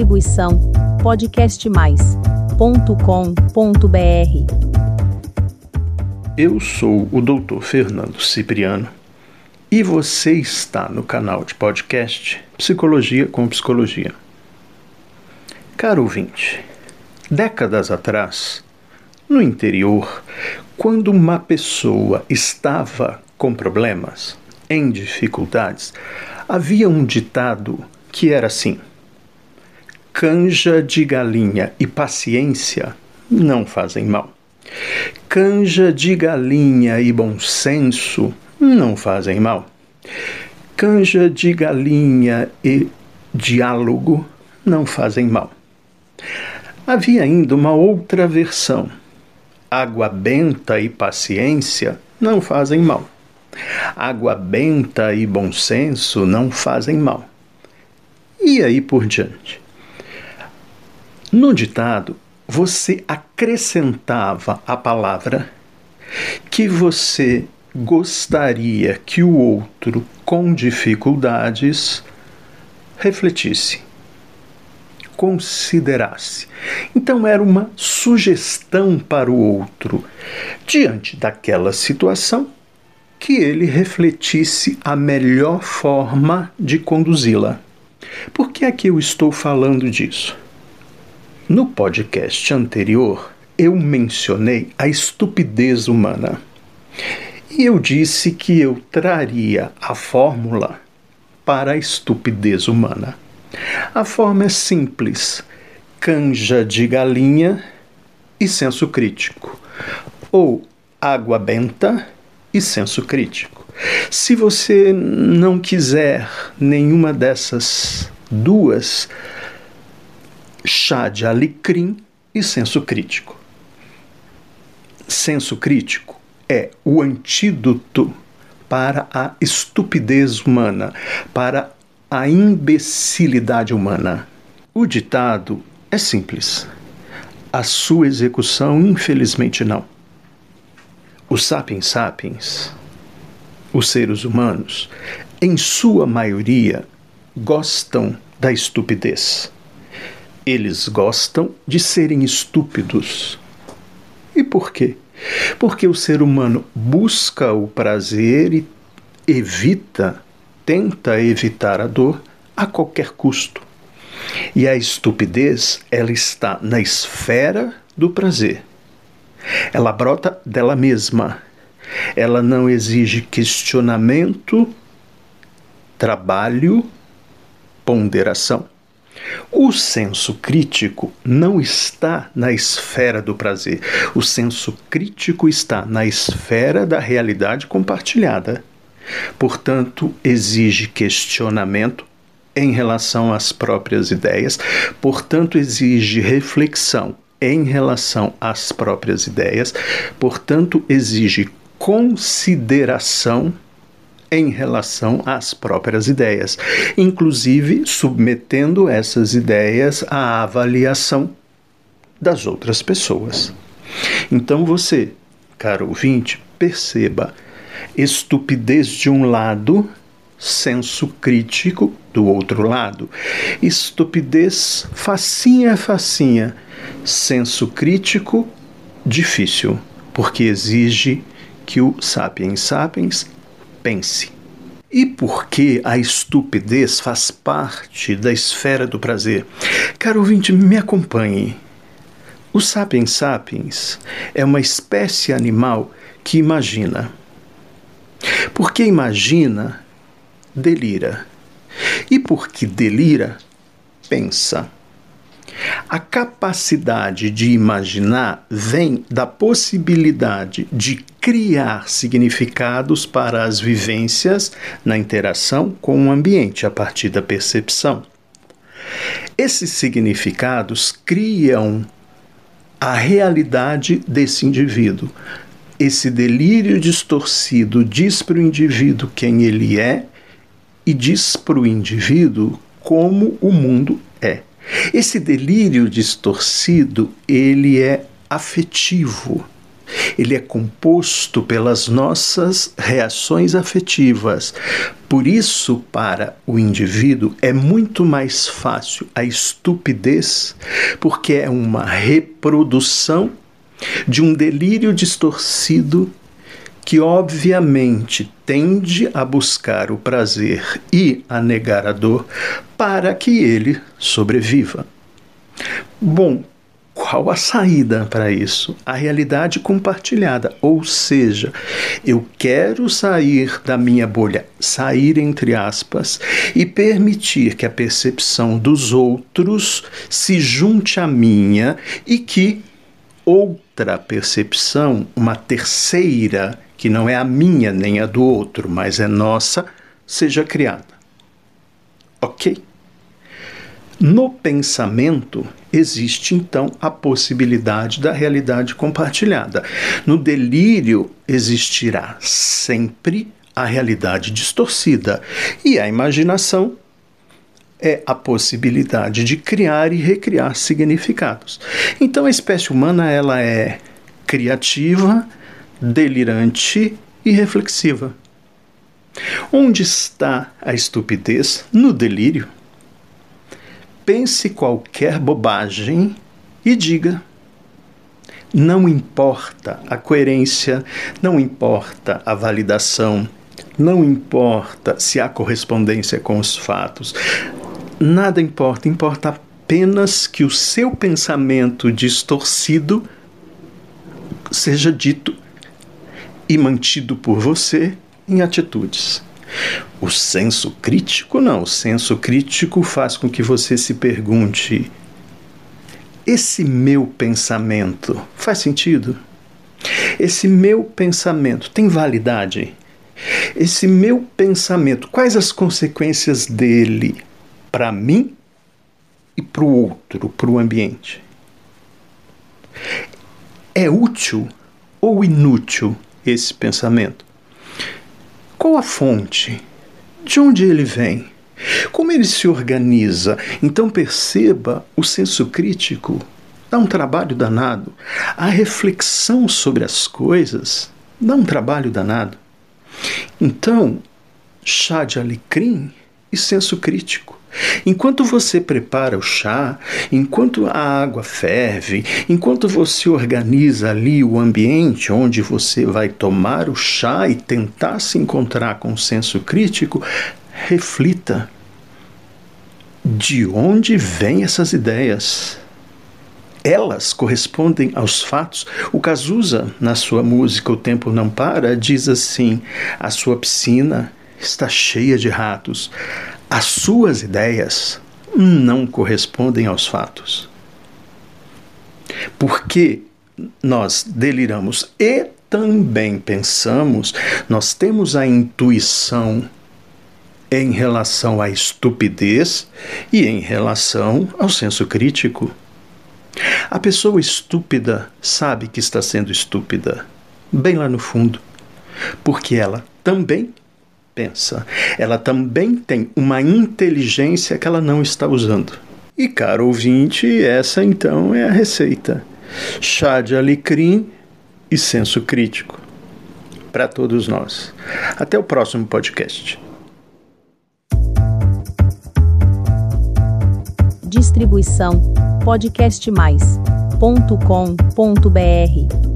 Distribuição podcastmais.com.br. Eu sou o Dr. Fernando Cipriano e você está no canal de podcast Psicologia com Psicologia. Caro ouvinte, décadas atrás, no interior, quando uma pessoa estava com problemas, em dificuldades, havia um ditado que era assim: canja de galinha e paciência não fazem mal. Canja de galinha e bom senso não fazem mal. Canja de galinha e diálogo não fazem mal. Havia ainda uma outra versão. Água benta e paciência não fazem mal. Água benta e bom senso não fazem mal. E aí por diante. No ditado, você acrescentava a palavra que você gostaria que o outro com dificuldades refletisse, considerasse. Então era uma sugestão para o outro, diante daquela situação, que ele refletisse a melhor forma de conduzi-la. Por que é que eu estou falando disso? No podcast anterior, eu mencionei a estupidez humana. E eu disse que eu traria a fórmula para a estupidez humana. A forma é simples: canja de galinha e senso crítico, ou água benta e senso crítico. Se você não quiser nenhuma dessas duas, chá de alecrim e senso crítico. Senso crítico é o antídoto para a estupidez humana, para a imbecilidade humana. O ditado é simples. A sua execução, infelizmente, não. Os sapiens sapiens, os seres humanos, em sua maioria, gostam da estupidez. Eles gostam de serem estúpidos. E por quê? Porque o ser humano busca o prazer e evita, tenta evitar a dor a qualquer custo. E a estupidez, ela está na esfera do prazer. Ela brota dela mesma. Ela não exige questionamento, trabalho, ponderação. O senso crítico não está na esfera do prazer. O senso crítico está na esfera da realidade compartilhada. Portanto, exige questionamento em relação às próprias ideias, portanto, exige reflexão em relação às próprias ideias, portanto, exige consideração em relação às próprias ideias, inclusive submetendo essas ideias à avaliação das outras pessoas. Então você, caro ouvinte, perceba estupidez de um lado, senso crítico do outro lado. Estupidez facinha facinha, senso crítico difícil, porque exige que o sapiens sapiens pense. E por que a estupidez faz parte da esfera do prazer? Caro ouvinte, me acompanhe. O sapiens sapiens é uma espécie animal que imagina. Porque imagina, delira. E porque delira, pensa. A capacidade de imaginar vem da possibilidade de criar significados para as vivências na interação com o ambiente a partir da percepção. Esses significados criam a realidade desse indivíduo. Esse delírio distorcido diz para o indivíduo quem ele é e diz para o indivíduo como o mundo é. Esse delírio distorcido, ele é afetivo. ele é composto pelas nossas reações afetivas. Por isso, para o indivíduo, é muito mais fácil a estupidez, porque é uma reprodução de um delírio distorcido que obviamente tende a buscar o prazer e a negar a dor para que ele sobreviva. Bom, qual a saída para isso? A realidade compartilhada, ou seja, eu quero sair da minha bolha, sair entre aspas, e permitir que a percepção dos outros se junte à minha e que outra percepção, uma terceira, que não é a minha nem a do outro, mas é nossa, seja criada. Ok? No pensamento existe então a possibilidade da realidade compartilhada. No delírio existirá sempre a realidade distorcida e a imaginação é a possibilidade de criar e recriar significados. Então a espécie humana ela é criativa, delirante e reflexiva. Onde está a estupidez? No delírio pense qualquer bobagem e diga. Não importa a coerência, não importa a validação, não importa se há correspondência com os fatos. Nada importa, importa apenas que o seu pensamento distorcido seja dito e mantido por você em atitudes. O senso crítico não. O senso crítico faz com que você se pergunte: esse meu pensamento faz sentido? Esse meu pensamento tem validade? Esse meu pensamento, quais as consequências dele para mim e para o outro, para o ambiente? É útil ou inútil esse pensamento? Qual a fonte? De onde ele vem? Como ele se organiza? Então perceba o senso crítico. Dá um trabalho danado. A reflexão sobre as coisas dá um trabalho danado. Então, chá de alecrim e senso crítico. Enquanto você prepara o chá, enquanto a água ferve, enquanto você organiza ali o ambiente onde você vai tomar o chá e tentar se encontrar com senso crítico, reflita. De onde vêm essas ideias? Elas correspondem aos fatos. O Cazuza, na sua música O Tempo Não Para, diz assim: a sua piscina está cheia de ratos. As suas ideias não correspondem aos fatos. Porque nós deliramos e também pensamos, nós temos a intuição em relação à estupidez e em relação ao senso crítico. A pessoa estúpida sabe que está sendo estúpida, bem lá no fundo, porque ela também pensa. Ela também tem uma inteligência que ela não está usando. E, caro ouvinte, essa então é a receita: chá de alecrim e senso crítico. Para todos nós. Até o próximo podcast. Distribuição podcastmais.com.br